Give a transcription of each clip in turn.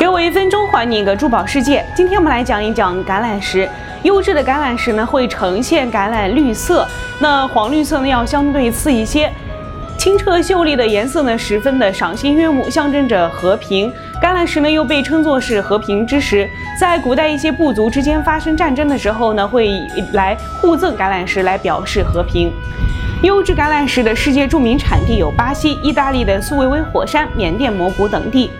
给我一分钟，还你一个珠宝世界。今天我们来讲一讲橄榄石。优质的橄榄石呢，会呈现橄榄绿色，那黄绿色呢要相对次一些。清澈秀丽的颜色呢，十分的赏心悦目，象征着和平。橄榄石呢，又被称作是和平之石。在古代一些部族之间发生战争的时候呢，会来互赠橄榄石来表示和平。优质橄榄石的世界著名产地有巴西、意大利的苏维埃火山、缅甸摩古等地。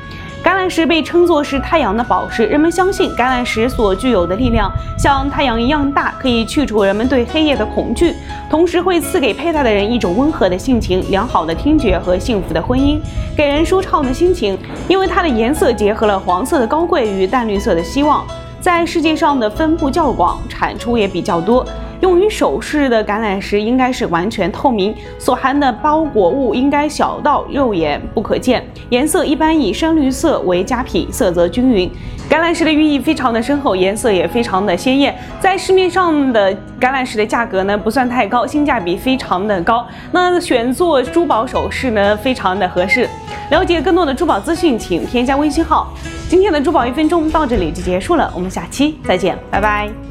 橄榄石被称作是太阳的宝石，人们相信橄榄石所具有的力量像太阳一样大，可以去除人们对黑夜的恐惧，同时会赐给佩戴的人一种温和的性情、良好的听觉和幸福的婚姻，给人舒畅的心情。因为它的颜色结合了黄色的高贵与淡绿色的希望，在世界上的分布较广，产出也比较多。用于首饰的橄榄石应该是完全透明，所含的包裹物应该小到肉眼不可见，颜色一般以深绿色为佳品，色泽均匀。橄榄石的寓意非常的深厚，颜色也非常的鲜艳。在市面上的橄榄石的价格呢不算太高，性价比非常的高。那选做珠宝首饰呢非常的合适。了解更多的珠宝资讯，请添加微信号。今天的珠宝一分钟到这里就结束了，我们下期再见，拜拜。